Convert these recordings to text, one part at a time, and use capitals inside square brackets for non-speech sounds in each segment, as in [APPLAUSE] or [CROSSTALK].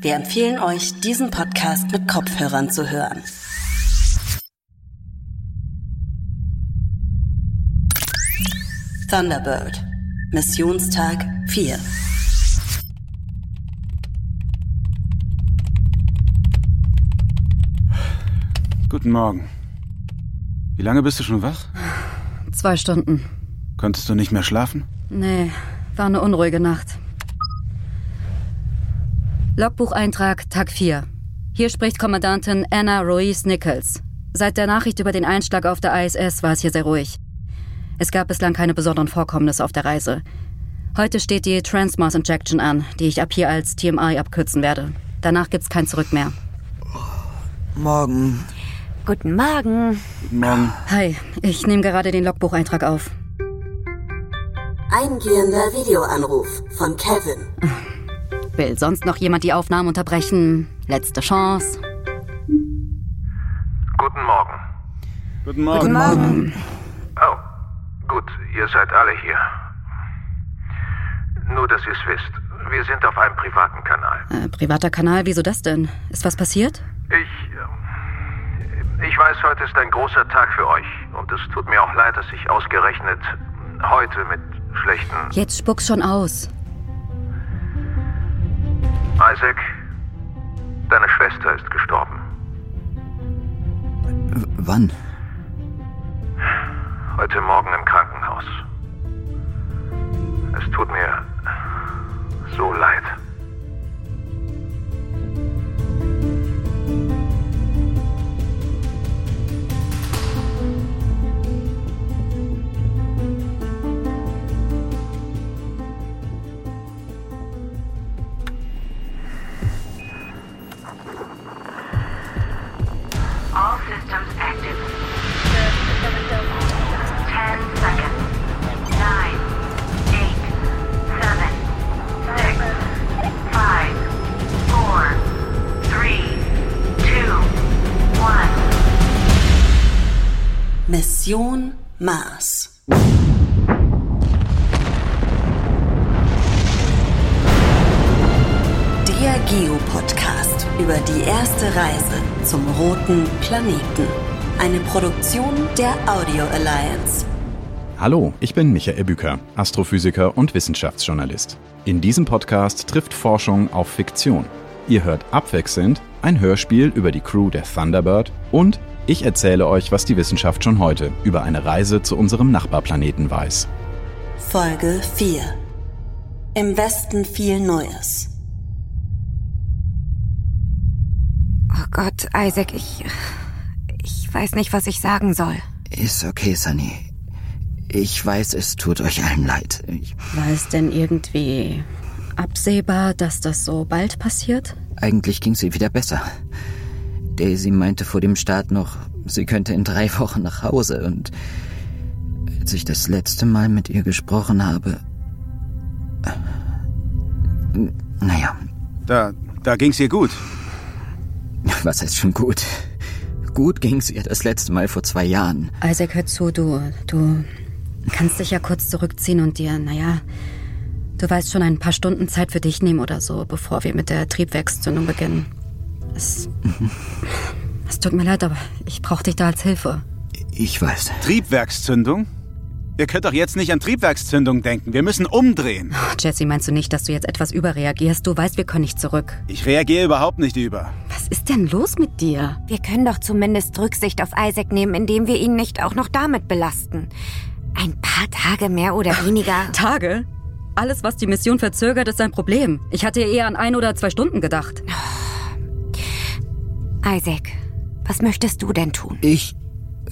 Wir empfehlen euch, diesen Podcast mit Kopfhörern zu hören. Thunderbird. Missionstag 4. Guten Morgen. Wie lange bist du schon wach? Zwei Stunden. Konntest du nicht mehr schlafen? Nee, war eine unruhige Nacht. Logbucheintrag Tag 4. Hier spricht Kommandantin Anna Ruiz Nichols. Seit der Nachricht über den Einschlag auf der ISS war es hier sehr ruhig. Es gab bislang keine besonderen Vorkommnisse auf der Reise. Heute steht die Transmos Injection an, die ich ab hier als TMI abkürzen werde. Danach gibt's kein Zurück mehr. Morgen. Guten Morgen. Guten Morgen. Hi, ich nehme gerade den Logbucheintrag auf. Eingehender Videoanruf von Kevin. Will sonst noch jemand die Aufnahme unterbrechen? Letzte Chance. Guten Morgen. Guten Morgen. Guten Morgen. Oh, gut, ihr seid alle hier. Nur, dass ihr es wisst. Wir sind auf einem privaten Kanal. Äh, privater Kanal, wieso das denn? Ist was passiert? Ich. äh, Ich weiß, heute ist ein großer Tag für euch. Und es tut mir auch leid, dass ich ausgerechnet heute mit schlechten. Jetzt spuck's schon aus. Isaac, deine Schwester ist gestorben. W wann? Heute Morgen im Krankenhaus. Es tut mir so leid. Roten Planeten. Eine Produktion der Audio Alliance. Hallo, ich bin Michael Büker, Astrophysiker und Wissenschaftsjournalist. In diesem Podcast trifft Forschung auf Fiktion. Ihr hört abwechselnd ein Hörspiel über die Crew der Thunderbird und ich erzähle euch, was die Wissenschaft schon heute über eine Reise zu unserem Nachbarplaneten weiß. Folge 4. Im Westen viel Neues. Oh Gott, Isaac, ich. Ich weiß nicht, was ich sagen soll. Ist okay, Sunny. Ich weiß, es tut euch allen leid. Ich, War es denn irgendwie absehbar, dass das so bald passiert? eigentlich ging sie wieder besser. Daisy meinte vor dem Start noch, sie könnte in drei Wochen nach Hause und als ich das letzte Mal mit ihr gesprochen habe. äh, Naja, Da, da ging's ihr gut. Was heißt schon gut? Gut ging's ihr das letzte Mal vor zwei Jahren. Isaac, hör zu, du, du kannst dich ja kurz zurückziehen und dir, naja, du weißt schon ein paar Stunden Zeit für dich nehmen oder so, bevor wir mit der Triebwerkszündung beginnen. Es, es tut mir leid, aber ich brauche dich da als Hilfe. Ich weiß. Triebwerkszündung? Ihr könnt doch jetzt nicht an Triebwerkszündung denken. Wir müssen umdrehen. Oh, Jesse, meinst du nicht, dass du jetzt etwas überreagierst? Du weißt, wir können nicht zurück. Ich reagiere überhaupt nicht über. Was ist denn los mit dir? Wir können doch zumindest Rücksicht auf Isaac nehmen, indem wir ihn nicht auch noch damit belasten. Ein paar Tage mehr oder weniger. Tage? Alles, was die Mission verzögert, ist ein Problem. Ich hatte eher an ein oder zwei Stunden gedacht. Isaac, was möchtest du denn tun? Ich.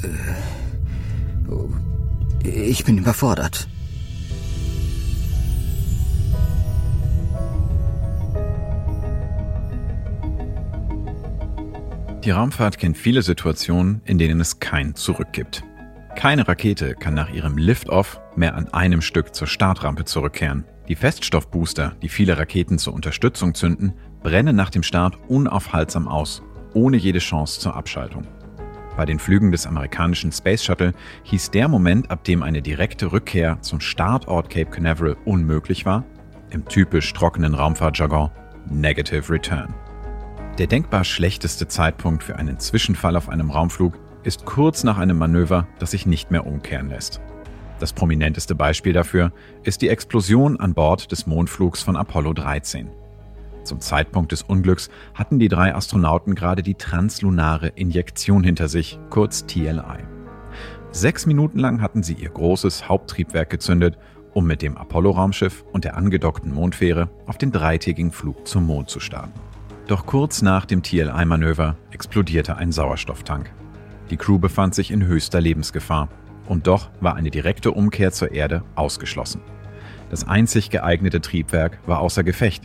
Äh, oh, ich bin überfordert. Die Raumfahrt kennt viele Situationen, in denen es kein Zurück gibt. Keine Rakete kann nach ihrem Lift-Off mehr an einem Stück zur Startrampe zurückkehren. Die Feststoffbooster, die viele Raketen zur Unterstützung zünden, brennen nach dem Start unaufhaltsam aus, ohne jede Chance zur Abschaltung. Bei den Flügen des amerikanischen Space Shuttle hieß der Moment, ab dem eine direkte Rückkehr zum Startort Cape Canaveral unmöglich war, im typisch trockenen Raumfahrtjargon Negative Return. Der denkbar schlechteste Zeitpunkt für einen Zwischenfall auf einem Raumflug ist kurz nach einem Manöver, das sich nicht mehr umkehren lässt. Das prominenteste Beispiel dafür ist die Explosion an Bord des Mondflugs von Apollo 13. Zum Zeitpunkt des Unglücks hatten die drei Astronauten gerade die translunare Injektion hinter sich, kurz TLI. Sechs Minuten lang hatten sie ihr großes Haupttriebwerk gezündet, um mit dem Apollo-Raumschiff und der angedockten Mondfähre auf den dreitägigen Flug zum Mond zu starten. Doch kurz nach dem TLI-Manöver explodierte ein Sauerstofftank. Die Crew befand sich in höchster Lebensgefahr und doch war eine direkte Umkehr zur Erde ausgeschlossen. Das einzig geeignete Triebwerk war außer Gefecht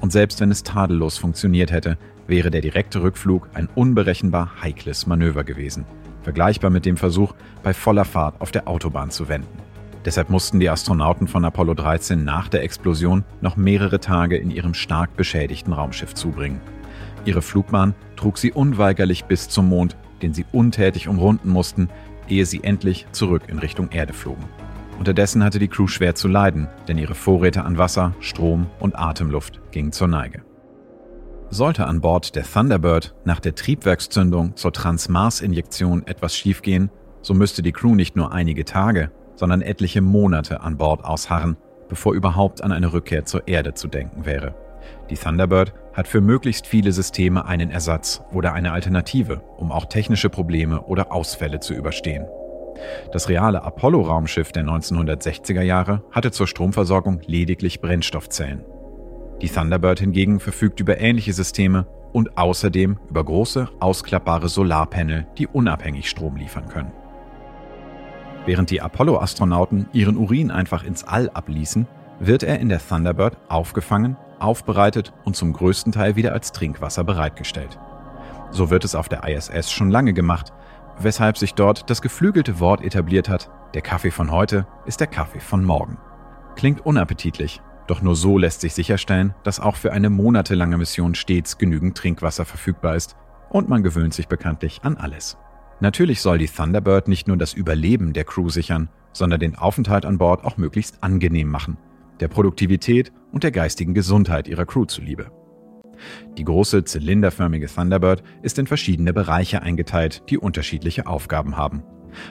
und selbst wenn es tadellos funktioniert hätte, wäre der direkte Rückflug ein unberechenbar heikles Manöver gewesen, vergleichbar mit dem Versuch, bei voller Fahrt auf der Autobahn zu wenden. Deshalb mussten die Astronauten von Apollo 13 nach der Explosion noch mehrere Tage in ihrem stark beschädigten Raumschiff zubringen. Ihre Flugbahn trug sie unweigerlich bis zum Mond, den sie untätig umrunden mussten, ehe sie endlich zurück in Richtung Erde flogen. Unterdessen hatte die Crew schwer zu leiden, denn ihre Vorräte an Wasser, Strom und Atemluft gingen zur Neige. Sollte an Bord der Thunderbird nach der Triebwerkszündung zur Transmars-Injektion etwas schiefgehen, so müsste die Crew nicht nur einige Tage, sondern etliche Monate an Bord ausharren, bevor überhaupt an eine Rückkehr zur Erde zu denken wäre. Die Thunderbird hat für möglichst viele Systeme einen Ersatz oder eine Alternative, um auch technische Probleme oder Ausfälle zu überstehen. Das reale Apollo-Raumschiff der 1960er Jahre hatte zur Stromversorgung lediglich Brennstoffzellen. Die Thunderbird hingegen verfügt über ähnliche Systeme und außerdem über große, ausklappbare Solarpanel, die unabhängig Strom liefern können. Während die Apollo-Astronauten ihren Urin einfach ins All abließen, wird er in der Thunderbird aufgefangen, aufbereitet und zum größten Teil wieder als Trinkwasser bereitgestellt. So wird es auf der ISS schon lange gemacht, weshalb sich dort das geflügelte Wort etabliert hat, der Kaffee von heute ist der Kaffee von morgen. Klingt unappetitlich, doch nur so lässt sich sicherstellen, dass auch für eine monatelange Mission stets genügend Trinkwasser verfügbar ist und man gewöhnt sich bekanntlich an alles. Natürlich soll die Thunderbird nicht nur das Überleben der Crew sichern, sondern den Aufenthalt an Bord auch möglichst angenehm machen, der Produktivität und der geistigen Gesundheit ihrer Crew zuliebe. Die große zylinderförmige Thunderbird ist in verschiedene Bereiche eingeteilt, die unterschiedliche Aufgaben haben.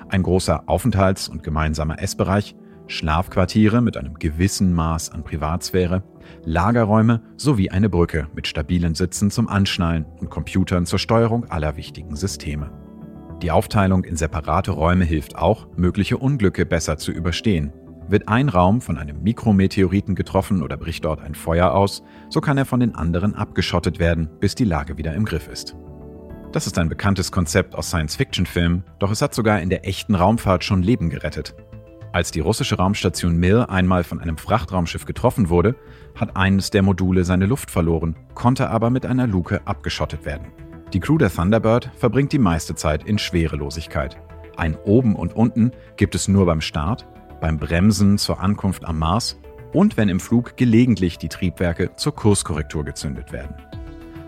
Ein großer Aufenthalts- und gemeinsamer Essbereich, Schlafquartiere mit einem gewissen Maß an Privatsphäre, Lagerräume sowie eine Brücke mit stabilen Sitzen zum Anschnallen und Computern zur Steuerung aller wichtigen Systeme. Die Aufteilung in separate Räume hilft auch, mögliche Unglücke besser zu überstehen wird ein Raum von einem Mikrometeoriten getroffen oder bricht dort ein Feuer aus, so kann er von den anderen abgeschottet werden, bis die Lage wieder im Griff ist. Das ist ein bekanntes Konzept aus Science-Fiction-Filmen, doch es hat sogar in der echten Raumfahrt schon Leben gerettet. Als die russische Raumstation Mir einmal von einem Frachtraumschiff getroffen wurde, hat eines der Module seine Luft verloren, konnte aber mit einer Luke abgeschottet werden. Die Crew der Thunderbird verbringt die meiste Zeit in Schwerelosigkeit. Ein Oben und Unten gibt es nur beim Start beim Bremsen zur Ankunft am Mars und wenn im Flug gelegentlich die Triebwerke zur Kurskorrektur gezündet werden.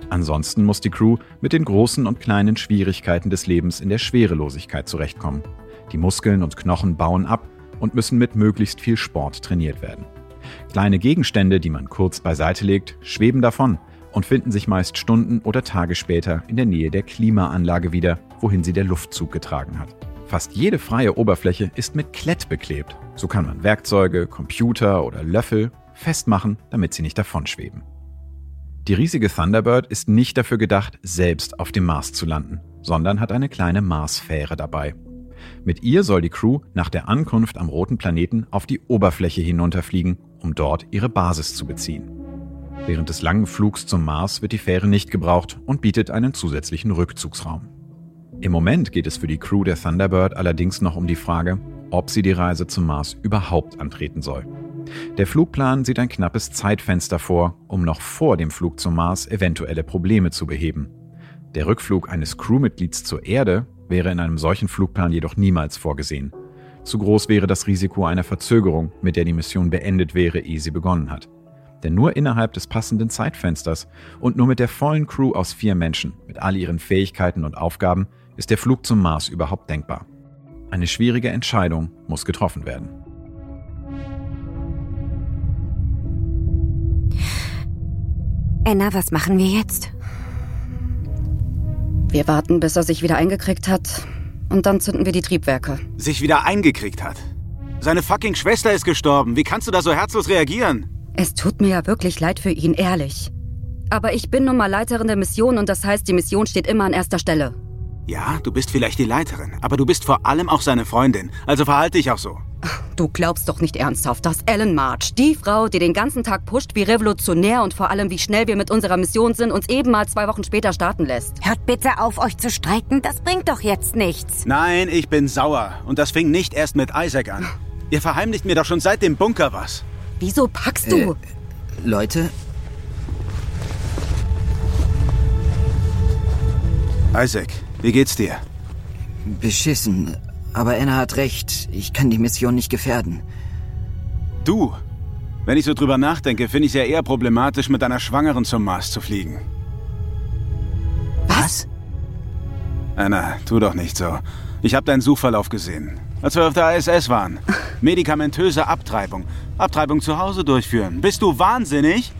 Ansonsten muss die Crew mit den großen und kleinen Schwierigkeiten des Lebens in der Schwerelosigkeit zurechtkommen. Die Muskeln und Knochen bauen ab und müssen mit möglichst viel Sport trainiert werden. Kleine Gegenstände, die man kurz beiseite legt, schweben davon und finden sich meist Stunden oder Tage später in der Nähe der Klimaanlage wieder, wohin sie der Luftzug getragen hat. Fast jede freie Oberfläche ist mit Klett beklebt. So kann man Werkzeuge, Computer oder Löffel festmachen, damit sie nicht davonschweben. Die riesige Thunderbird ist nicht dafür gedacht, selbst auf dem Mars zu landen, sondern hat eine kleine Marsfähre dabei. Mit ihr soll die Crew nach der Ankunft am roten Planeten auf die Oberfläche hinunterfliegen, um dort ihre Basis zu beziehen. Während des langen Flugs zum Mars wird die Fähre nicht gebraucht und bietet einen zusätzlichen Rückzugsraum. Im Moment geht es für die Crew der Thunderbird allerdings noch um die Frage, ob sie die Reise zum Mars überhaupt antreten soll. Der Flugplan sieht ein knappes Zeitfenster vor, um noch vor dem Flug zum Mars eventuelle Probleme zu beheben. Der Rückflug eines Crewmitglieds zur Erde wäre in einem solchen Flugplan jedoch niemals vorgesehen. Zu groß wäre das Risiko einer Verzögerung, mit der die Mission beendet wäre, ehe sie begonnen hat. Denn nur innerhalb des passenden Zeitfensters und nur mit der vollen Crew aus vier Menschen, mit all ihren Fähigkeiten und Aufgaben, ist der Flug zum Mars überhaupt denkbar? Eine schwierige Entscheidung muss getroffen werden. Anna, was machen wir jetzt? Wir warten, bis er sich wieder eingekriegt hat. Und dann zünden wir die Triebwerke. Sich wieder eingekriegt hat. Seine fucking Schwester ist gestorben. Wie kannst du da so herzlos reagieren? Es tut mir ja wirklich leid für ihn, ehrlich. Aber ich bin nun mal Leiterin der Mission und das heißt, die Mission steht immer an erster Stelle. Ja, du bist vielleicht die Leiterin, aber du bist vor allem auch seine Freundin. Also verhalte dich auch so. Du glaubst doch nicht ernsthaft, dass Ellen March, die Frau, die den ganzen Tag pusht, wie revolutionär und vor allem wie schnell wir mit unserer Mission sind, uns eben mal zwei Wochen später starten lässt. Hört bitte auf, euch zu streiten. Das bringt doch jetzt nichts. Nein, ich bin sauer. Und das fing nicht erst mit Isaac an. Ihr verheimlicht mir doch schon seit dem Bunker was. Wieso packst du? Äh, Leute, Isaac, wie geht's dir? beschissen. Aber Anna hat recht. Ich kann die Mission nicht gefährden. Du? Wenn ich so drüber nachdenke, finde ich es ja eher problematisch, mit einer Schwangeren zum Mars zu fliegen. Was? Anna, tu doch nicht so. Ich habe deinen Suchverlauf gesehen. Als wir auf der ISS waren. Medikamentöse Abtreibung. Abtreibung zu Hause durchführen. Bist du wahnsinnig?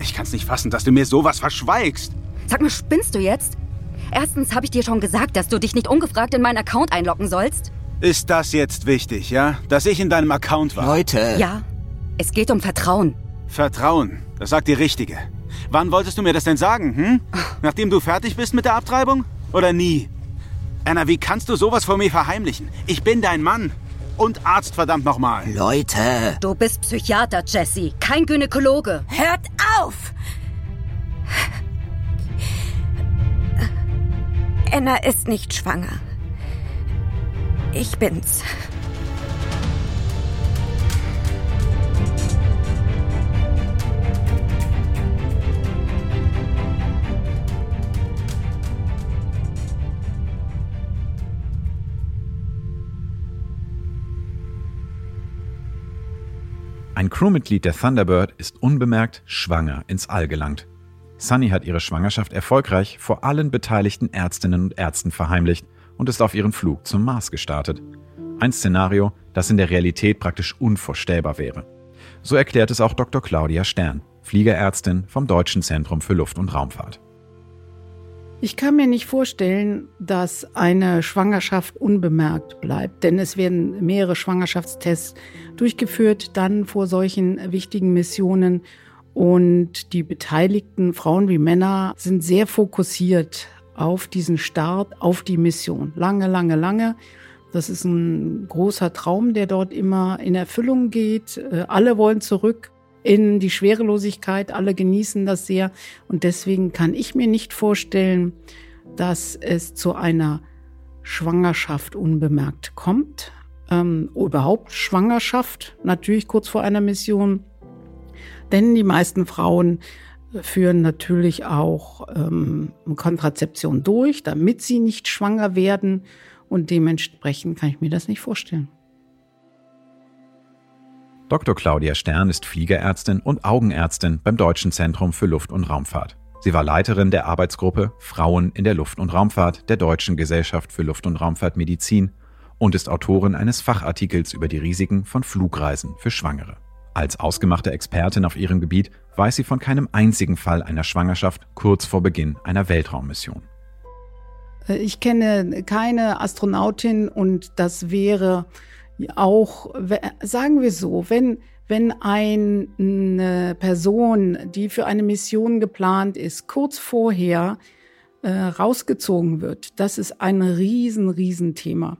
Ich kann's nicht fassen, dass du mir sowas verschweigst. Sag mal, spinnst du jetzt? Erstens habe ich dir schon gesagt, dass du dich nicht ungefragt in meinen Account einloggen sollst. Ist das jetzt wichtig, ja? Dass ich in deinem Account war? Leute. Ja, es geht um Vertrauen. Vertrauen, das sagt die Richtige. Wann wolltest du mir das denn sagen, hm? Nachdem du fertig bist mit der Abtreibung? Oder nie? Anna, wie kannst du sowas vor mir verheimlichen? Ich bin dein Mann. Und Arzt, verdammt nochmal. Leute. Du bist Psychiater, Jesse, kein Gynäkologe. Hört auf! Anna ist nicht schwanger. Ich bin's. Ein Crewmitglied der Thunderbird ist unbemerkt schwanger ins All gelangt. Sunny hat ihre Schwangerschaft erfolgreich vor allen beteiligten Ärztinnen und Ärzten verheimlicht und ist auf ihren Flug zum Mars gestartet. Ein Szenario, das in der Realität praktisch unvorstellbar wäre. So erklärt es auch Dr. Claudia Stern, Fliegerärztin vom Deutschen Zentrum für Luft- und Raumfahrt. Ich kann mir nicht vorstellen, dass eine Schwangerschaft unbemerkt bleibt, denn es werden mehrere Schwangerschaftstests durchgeführt, dann vor solchen wichtigen Missionen. Und die beteiligten Frauen wie Männer sind sehr fokussiert auf diesen Start, auf die Mission. Lange, lange, lange. Das ist ein großer Traum, der dort immer in Erfüllung geht. Äh, Alle wollen zurück in die Schwerelosigkeit. Alle genießen das sehr. Und deswegen kann ich mir nicht vorstellen, dass es zu einer Schwangerschaft unbemerkt kommt. Ähm, überhaupt Schwangerschaft, natürlich kurz vor einer Mission. Denn die meisten Frauen führen natürlich auch ähm, Kontrazeption durch, damit sie nicht schwanger werden. Und dementsprechend kann ich mir das nicht vorstellen. Dr. Claudia Stern ist Fliegerärztin und Augenärztin beim Deutschen Zentrum für Luft- und Raumfahrt. Sie war Leiterin der Arbeitsgruppe Frauen in der Luft- und Raumfahrt der Deutschen Gesellschaft für Luft- und Raumfahrt Medizin und ist Autorin eines Fachartikels über die Risiken von Flugreisen für Schwangere. Als ausgemachte Expertin auf ihrem Gebiet weiß sie von keinem einzigen Fall einer Schwangerschaft kurz vor Beginn einer Weltraummission. Äh, Ich kenne keine Astronautin und das wäre auch, sagen wir so, wenn, wenn eine Person, die für eine Mission geplant ist, kurz vorher äh, rausgezogen wird, das ist ein riesen, riesen Thema,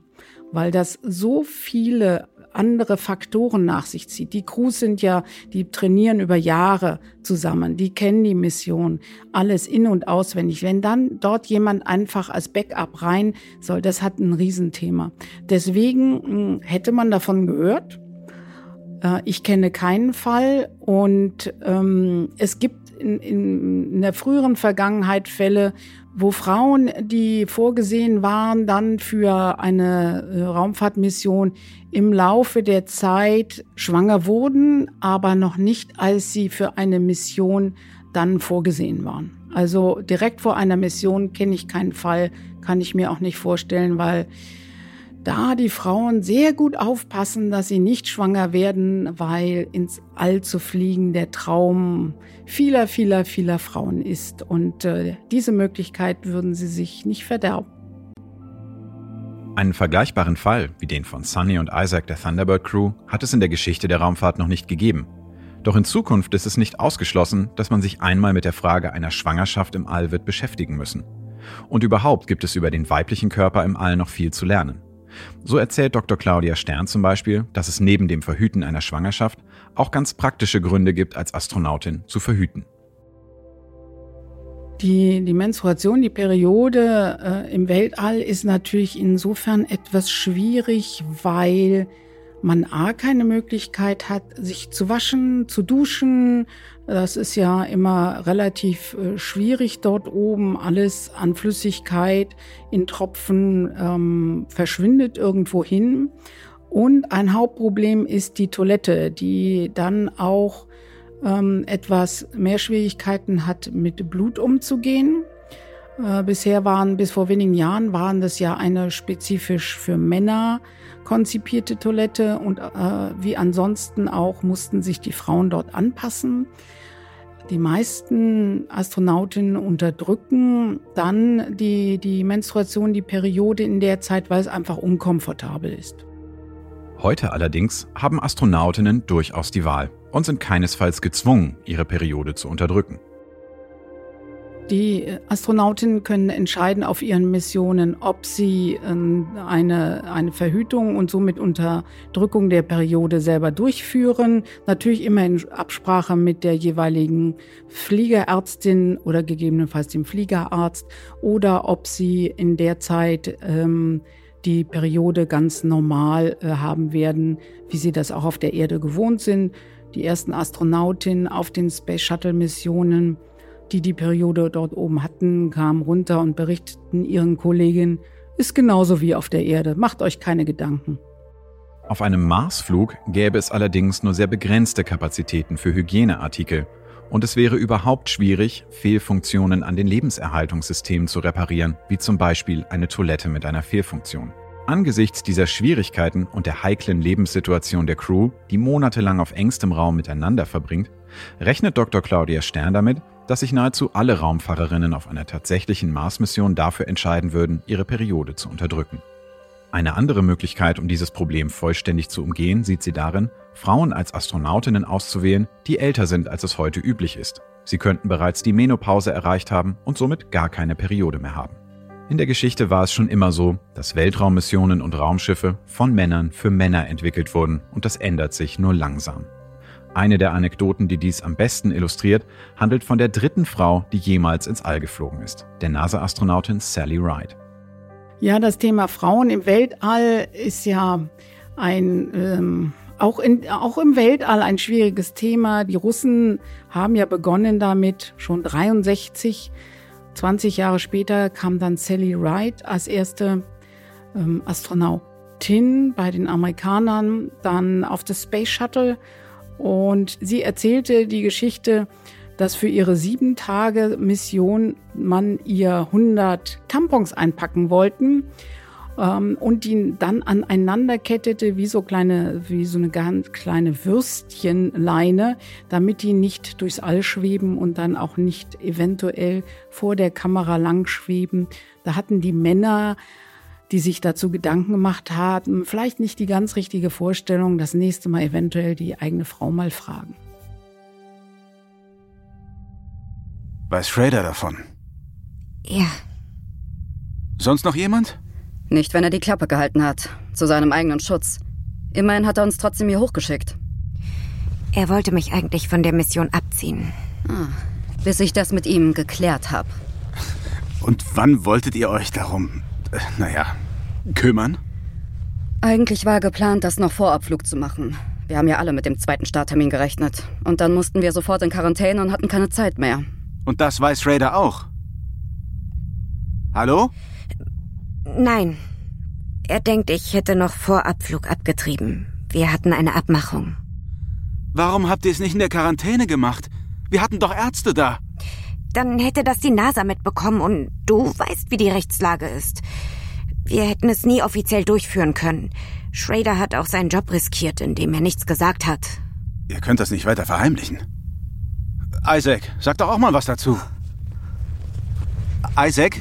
weil das so viele andere Faktoren nach sich zieht. Die Crews sind ja, die trainieren über Jahre zusammen, die kennen die Mission, alles in- und auswendig. Wenn dann dort jemand einfach als Backup rein soll, das hat ein Riesenthema. Deswegen mh, hätte man davon gehört. Äh, Ich kenne keinen Fall und ähm, es gibt in, in, in der früheren Vergangenheit Fälle, wo Frauen, die vorgesehen waren, dann für eine äh, Raumfahrtmission im Laufe der Zeit schwanger wurden, aber noch nicht, als sie für eine Mission dann vorgesehen waren. Also direkt vor einer Mission kenne ich keinen Fall, kann ich mir auch nicht vorstellen, weil da die Frauen sehr gut aufpassen, dass sie nicht schwanger werden, weil ins All zu fliegen der Traum vieler, vieler, vieler Frauen ist. Und äh, diese Möglichkeit würden sie sich nicht verderben. Einen vergleichbaren Fall wie den von Sunny und Isaac der Thunderbird Crew hat es in der Geschichte der Raumfahrt noch nicht gegeben. Doch in Zukunft ist es nicht ausgeschlossen, dass man sich einmal mit der Frage einer Schwangerschaft im All wird beschäftigen müssen. Und überhaupt gibt es über den weiblichen Körper im All noch viel zu lernen. So erzählt Dr. Claudia Stern zum Beispiel, dass es neben dem Verhüten einer Schwangerschaft auch ganz praktische Gründe gibt, als Astronautin zu verhüten. Die, die Menstruation, die Periode äh, im Weltall ist natürlich insofern etwas schwierig, weil man A keine Möglichkeit hat, sich zu waschen, zu duschen. Das ist ja immer relativ äh, schwierig dort oben. Alles an Flüssigkeit in Tropfen ähm, verschwindet irgendwo hin. Und ein Hauptproblem ist die Toilette, die dann auch ähm, etwas mehr Schwierigkeiten hat, mit Blut umzugehen. Äh, bisher waren, bis vor wenigen Jahren, waren das ja eine spezifisch für Männer konzipierte Toilette und äh, wie ansonsten auch mussten sich die Frauen dort anpassen. Die meisten Astronautinnen unterdrücken dann die, die Menstruation, die Periode in der Zeit, weil es einfach unkomfortabel ist. Heute allerdings haben Astronautinnen durchaus die Wahl und sind keinesfalls gezwungen, ihre Periode zu unterdrücken. Die Astronautinnen können entscheiden auf ihren Missionen, ob sie ähm, eine, eine Verhütung und somit Unterdrückung der Periode selber durchführen. Natürlich immer in Absprache mit der jeweiligen Fliegerärztin oder gegebenenfalls dem Fliegerarzt oder ob sie in der Zeit ähm, die Periode ganz normal äh, haben werden, wie sie das auch auf der Erde gewohnt sind. Die ersten Astronautinnen auf den Space Shuttle Missionen die die Periode dort oben hatten, kamen runter und berichteten ihren Kolleginnen, ist genauso wie auf der Erde, macht euch keine Gedanken. Auf einem Marsflug gäbe es allerdings nur sehr begrenzte Kapazitäten für Hygieneartikel und es wäre überhaupt schwierig, Fehlfunktionen an den Lebenserhaltungssystemen zu reparieren, wie zum Beispiel eine Toilette mit einer Fehlfunktion. Angesichts dieser Schwierigkeiten und der heiklen Lebenssituation der Crew, die monatelang auf engstem Raum miteinander verbringt, rechnet Dr. Claudia Stern damit, dass sich nahezu alle Raumfahrerinnen auf einer tatsächlichen Mars-Mission dafür entscheiden würden, ihre Periode zu unterdrücken. Eine andere Möglichkeit, um dieses Problem vollständig zu umgehen, sieht sie darin, Frauen als Astronautinnen auszuwählen, die älter sind, als es heute üblich ist. Sie könnten bereits die Menopause erreicht haben und somit gar keine Periode mehr haben. In der Geschichte war es schon immer so, dass Weltraummissionen und Raumschiffe von Männern für Männer entwickelt wurden und das ändert sich nur langsam. Eine der Anekdoten, die dies am besten illustriert, handelt von der dritten Frau, die jemals ins All geflogen ist, der NASA-Astronautin Sally Ride. Ja, das Thema Frauen im Weltall ist ja ein ähm, auch, in, auch im Weltall ein schwieriges Thema. Die Russen haben ja begonnen damit schon 63. 20 Jahre später kam dann Sally Ride als erste ähm, Astronautin bei den Amerikanern, dann auf das Space Shuttle und sie erzählte die Geschichte, dass für ihre sieben Tage Mission man ihr 100 Tampons einpacken wollten ähm, und die dann aneinander kettete wie so kleine, wie so eine ganz kleine Würstchenleine, damit die nicht durchs All schweben und dann auch nicht eventuell vor der Kamera lang schweben. Da hatten die Männer die sich dazu Gedanken gemacht haben, vielleicht nicht die ganz richtige Vorstellung, das nächste Mal eventuell die eigene Frau mal fragen. Weiß Schrader davon? Ja. Sonst noch jemand? Nicht, wenn er die Klappe gehalten hat. Zu seinem eigenen Schutz. Immerhin hat er uns trotzdem hier hochgeschickt. Er wollte mich eigentlich von der Mission abziehen. Ah, bis ich das mit ihm geklärt habe. Und wann wolltet ihr euch darum naja, kümmern? Eigentlich war geplant, das noch vor Abflug zu machen. Wir haben ja alle mit dem zweiten Starttermin gerechnet. Und dann mussten wir sofort in Quarantäne und hatten keine Zeit mehr. Und das weiß Raider auch. Hallo? Nein. Er denkt, ich hätte noch vor Abflug abgetrieben. Wir hatten eine Abmachung. Warum habt ihr es nicht in der Quarantäne gemacht? Wir hatten doch Ärzte da. Dann hätte das die NASA mitbekommen und du weißt, wie die Rechtslage ist. Wir hätten es nie offiziell durchführen können. Schrader hat auch seinen Job riskiert, indem er nichts gesagt hat. Ihr könnt das nicht weiter verheimlichen. Isaac, sag doch auch mal was dazu. Isaac?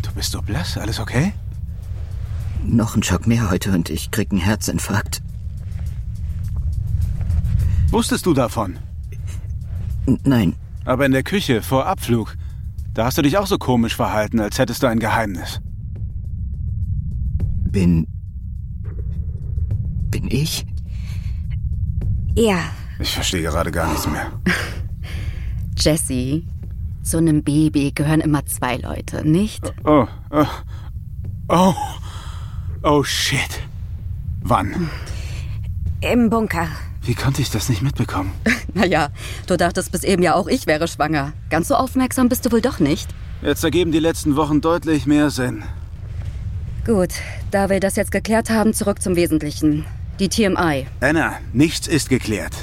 Du bist so blass, alles okay? Noch ein Schock mehr heute und ich krieg einen Herzinfarkt. Wusstest du davon? N nein, Aber in der Küche vor Abflug, da hast du dich auch so komisch verhalten, als hättest du ein Geheimnis. bin. Bin ich? Ja, Ich verstehe gerade gar nichts mehr. [LAUGHS] Jesse, zu einem Baby gehören immer zwei Leute, nicht? Oh, oh, oh, oh shit. Wann? im Bunker. Wie konnte ich das nicht mitbekommen? [LAUGHS] Naja, du dachtest bis eben ja auch, ich wäre schwanger. Ganz so aufmerksam bist du wohl doch nicht. Jetzt ergeben die letzten Wochen deutlich mehr Sinn. Gut, da wir das jetzt geklärt haben, zurück zum Wesentlichen. Die TMI. Anna, nichts ist geklärt.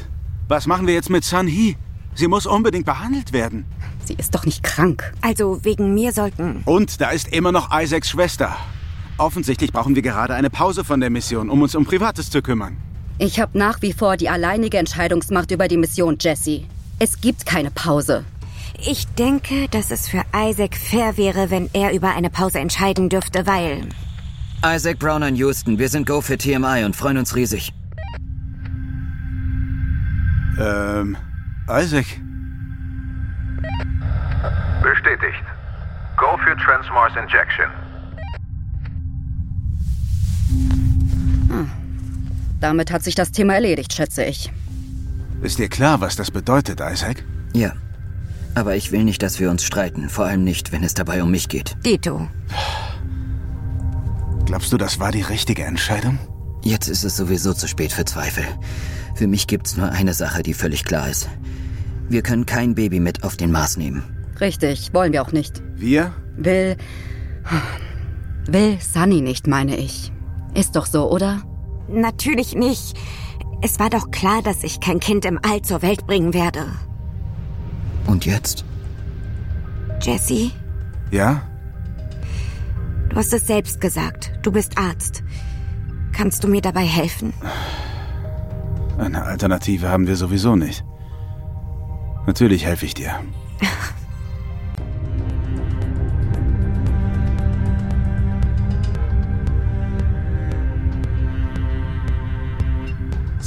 Was machen wir jetzt mit Sun Hee? Sie muss unbedingt behandelt werden. Sie ist doch nicht krank. Also wegen mir sollten. Und da ist immer noch Isaacs Schwester. Offensichtlich brauchen wir gerade eine Pause von der Mission, um uns um Privates zu kümmern. Ich habe nach wie vor die alleinige Entscheidungsmacht über die Mission, Jesse. Es gibt keine Pause. Ich denke, dass es für Isaac fair wäre, wenn er über eine Pause entscheiden dürfte, weil. Isaac Brown in Houston, wir sind Go für TMI und freuen uns riesig. Ähm, Isaac, Bestätigt. Go für Transmars Injection. Damit hat sich das Thema erledigt, schätze ich. ist dir klar, was das bedeutet, Isaac? Ja. Aber ich will nicht, dass wir uns streiten, vor allem nicht, wenn es dabei um mich geht. Dito. Glaubst du, das war die richtige Entscheidung? Jetzt ist es sowieso zu spät für Zweifel. Für mich gibt's nur eine Sache, die völlig klar ist. Wir können kein Baby mit auf den Mars nehmen. Richtig, wollen wir auch nicht. Wir? Will. Will Sunny nicht, meine ich. Ist doch so, oder? Natürlich nicht. Es war doch klar, dass ich kein Kind im All zur Welt bringen werde. Und jetzt? Jesse, Ja? du hast es selbst gesagt. Du bist Arzt. Kannst du mir dabei helfen? Eine Alternative haben wir sowieso nicht. Natürlich helfe ich dir. [LAUGHS]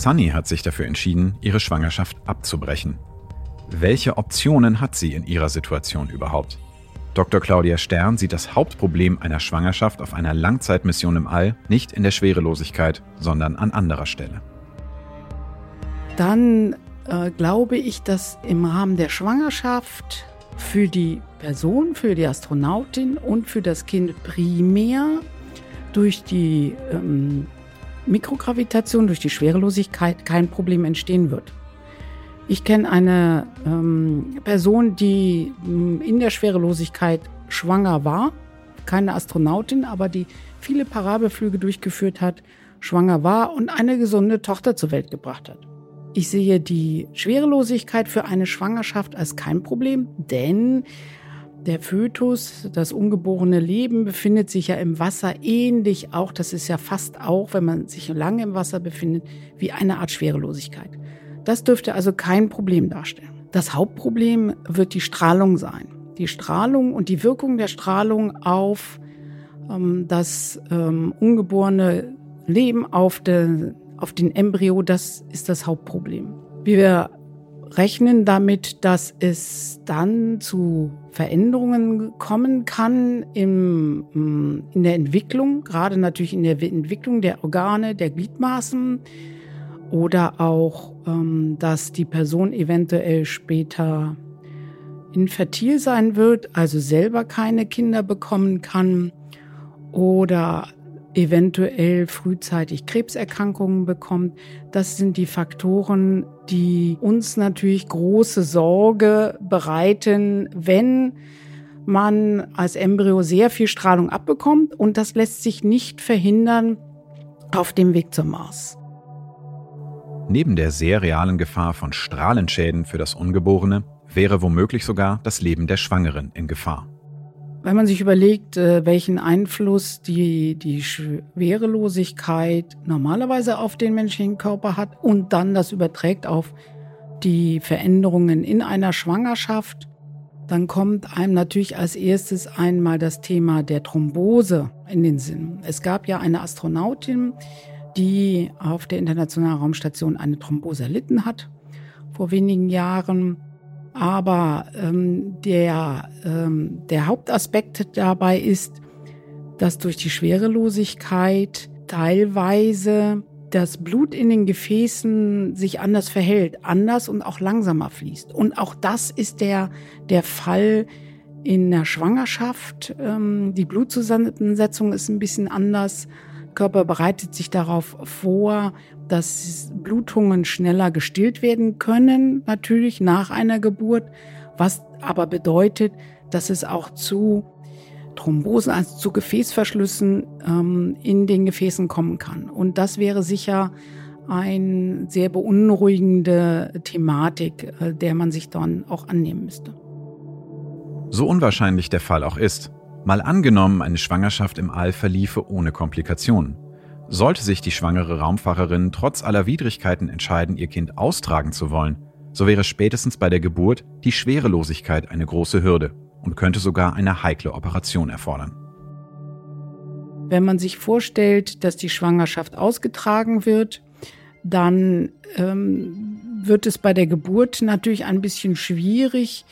Sunny hat sich dafür entschieden, ihre Schwangerschaft abzubrechen. Welche Optionen hat sie in ihrer Situation überhaupt? Dr. Claudia Stern sieht das Hauptproblem einer Schwangerschaft auf einer Langzeitmission im All nicht in der Schwerelosigkeit, sondern an anderer Stelle. dann äh, glaube ich, dass im Rahmen der Schwangerschaft für die Person, für die Astronautin und für das Kind primär durch die ähm, Mikrogravitation, durch die Schwerelosigkeit kein Problem entstehen wird. Ich kenne eine ähm, Person, die ähm, in der Schwerelosigkeit schwanger war, keine Astronautin, aber die viele Parabelflüge durchgeführt hat, schwanger war und eine gesunde Tochter zur Welt gebracht hat. Ich sehe die Schwerelosigkeit für eine Schwangerschaft als kein Problem, denn der Fötus, das ungeborene Leben, befindet sich ja im Wasser ähnlich auch, das ist ja fast auch, wenn man sich lange im Wasser befindet, wie eine Art Schwerelosigkeit. Das dürfte also kein Problem darstellen. Das Hauptproblem wird die Strahlung sein. Die Strahlung und die Wirkung der Strahlung auf ähm, das ähm, ungeborene Leben, auf, de, auf den Embryo, das ist das Hauptproblem. Wir rechnen damit, dass es dann zu Veränderungen kommen kann im, mm, in der Entwicklung, gerade natürlich in der Entwicklung der Organe, der Gliedmaßen oder auch, ähm, dass die Person eventuell später infertil sein wird, also selber keine Kinder bekommen kann oder eventuell frühzeitig Krebserkrankungen bekommt. Das sind die Faktoren, die uns natürlich große Sorge bereiten, wenn man als Embryo sehr viel Strahlung abbekommt und das lässt sich nicht verhindern auf dem Weg zum Mars. Neben der sehr realen Gefahr von Strahlenschäden für das Ungeborene wäre womöglich sogar das Leben der Schwangeren in Gefahr. Wenn man sich überlegt, äh, welchen Einfluss die, die Schwerelosigkeit normalerweise auf den menschlichen Körper hat und dann das überträgt auf die Veränderungen in einer Schwangerschaft, dann kommt einem natürlich als erstes einmal das Thema der Thrombose in den Sinn. Es gab ja eine Astronautin, die auf der Internationalen Raumstation eine Thrombose erlitten hat vor wenigen Jahren. Aber ähm, der, ähm, der Hauptaspekt dabei ist, dass durch die Schwerelosigkeit teilweise das Blut in den Gefäßen sich anders verhält, anders und auch langsamer fließt. Und auch das ist der, der Fall in der Schwangerschaft. Ähm, die Blutzusammensetzung ist ein bisschen anders. Körper bereitet sich darauf vor, dass Blutungen schneller gestillt werden können, natürlich nach einer Geburt, was aber bedeutet, dass es auch zu Thrombosen, also zu Gefäßverschlüssen ähm, in den Gefäßen kommen kann. Und das wäre sicher eine sehr beunruhigende Thematik, äh, der man sich dann auch annehmen müsste. So unwahrscheinlich der Fall auch ist, mal angenommen, eine Schwangerschaft im All verliefe ohne Komplikationen. Sollte sich die schwangere Raumfahrerin trotz aller Widrigkeiten entscheiden, ihr Kind austragen zu wollen, so wäre spätestens bei der Geburt die Schwerelosigkeit eine große Hürde und könnte sogar eine heikle Operation erfordern. Wenn man sich vorstellt, dass die Schwangerschaft ausgetragen wird, dann ähm, wird es bei der Geburt natürlich ein bisschen schwierig,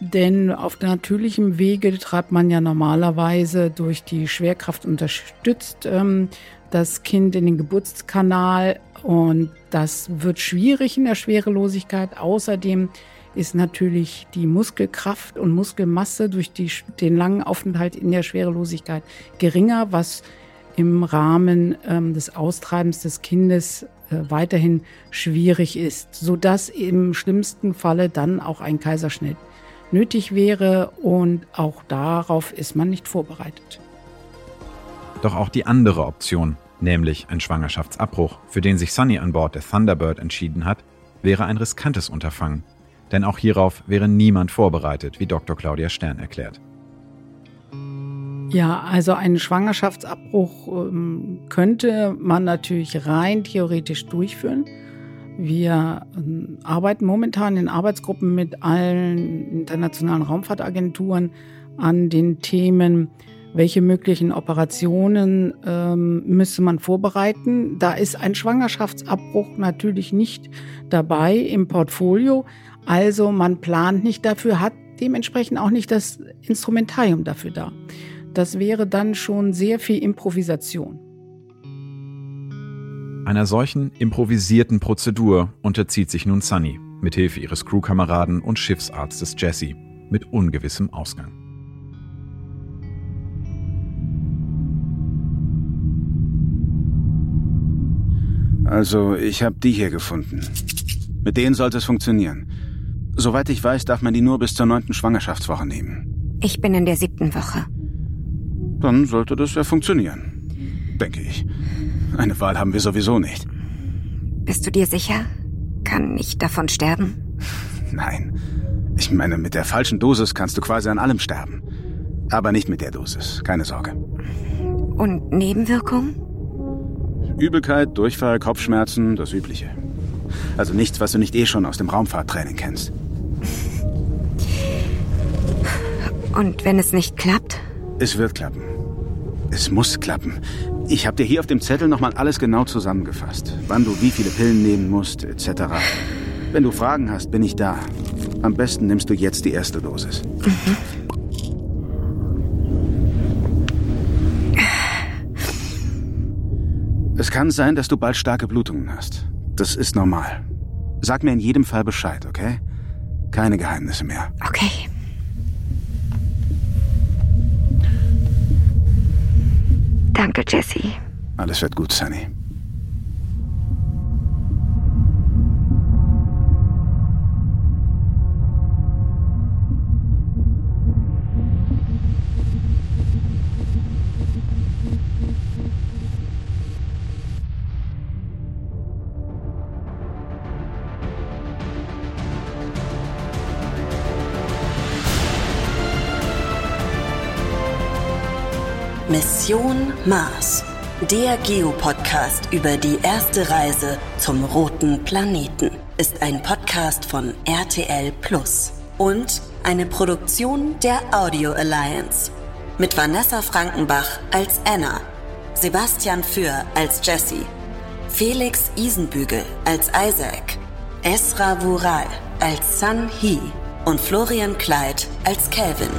denn auf natürlichem Wege treibt man ja normalerweise durch die Schwerkraft unterstützt ähm, das Kind in den Geburtskanal und das wird schwierig in der Schwerelosigkeit. Außerdem ist natürlich die Muskelkraft und Muskelmasse durch die, den langen Aufenthalt in der Schwerelosigkeit geringer, was im Rahmen ähm, des Austreibens des Kindes äh, weiterhin schwierig ist, sodass im schlimmsten Falle dann auch ein Kaiserschnitt nötig wäre und auch darauf ist man nicht vorbereitet. Doch auch die andere Option, nämlich ein Schwangerschaftsabbruch, für den sich Sunny an Bord der Thunderbird entschieden hat, wäre ein riskantes Unterfangen. Denn auch hierauf wäre niemand vorbereitet, wie Dr. Claudia Stern erklärt. Ja, also einen Schwangerschaftsabbruch ähm, könnte man natürlich rein theoretisch durchführen. Wir ähm, arbeiten momentan in Arbeitsgruppen mit allen internationalen Raumfahrtagenturen an den Themen welche möglichen Operationen ähm, müsste man vorbereiten? Da ist ein Schwangerschaftsabbruch natürlich nicht dabei im Portfolio. Also man plant nicht dafür, hat dementsprechend auch nicht das Instrumentarium dafür da. Das wäre dann schon sehr viel Improvisation. Einer solchen improvisierten Prozedur unterzieht sich nun Sunny, mithilfe ihres Crewkameraden und Schiffsarztes Jesse, mit ungewissem Ausgang. Also, ich habe die hier gefunden. Mit denen sollte es funktionieren. Soweit ich weiß, darf man die nur bis zur neunten Schwangerschaftswoche nehmen. Ich bin in der siebten Woche. Dann sollte das ja funktionieren. Denke ich. [LAUGHS] Eine Wahl haben wir sowieso nicht. Bist du dir sicher? Kann ich davon sterben? Nein. Ich meine, mit der falschen Dosis kannst du quasi an allem sterben. Aber nicht mit der Dosis. Keine Sorge. Und Nebenwirkungen? Übelkeit, Durchfall, Kopfschmerzen, das Übliche. Also nichts, was du nicht eh schon aus dem Raumfahrttraining kennst. Und wenn es nicht klappt? Es wird klappen. Es muss klappen. Ich habe dir hier auf dem Zettel nochmal alles genau zusammengefasst. Wann du wie viele Pillen nehmen musst, etc. Wenn du Fragen hast, bin ich da. Am besten nimmst du jetzt die erste Dosis. Mhm. Es kann sein, dass du bald starke Blutungen hast. Das ist normal. Sag mir in jedem Fall Bescheid, okay? Keine Geheimnisse mehr. Okay. Danke, Jesse. Alles wird gut, Sunny. Mission Mars. Der Geopodcast über die erste Reise zum roten Planeten ist ein Podcast von RTL Plus und eine Produktion der Audio Alliance mit Vanessa Frankenbach als Anna, Sebastian Für als Jesse, Felix Isenbügel als Isaac, Esra Vural als Sun Hee und Florian Kleid als Calvin.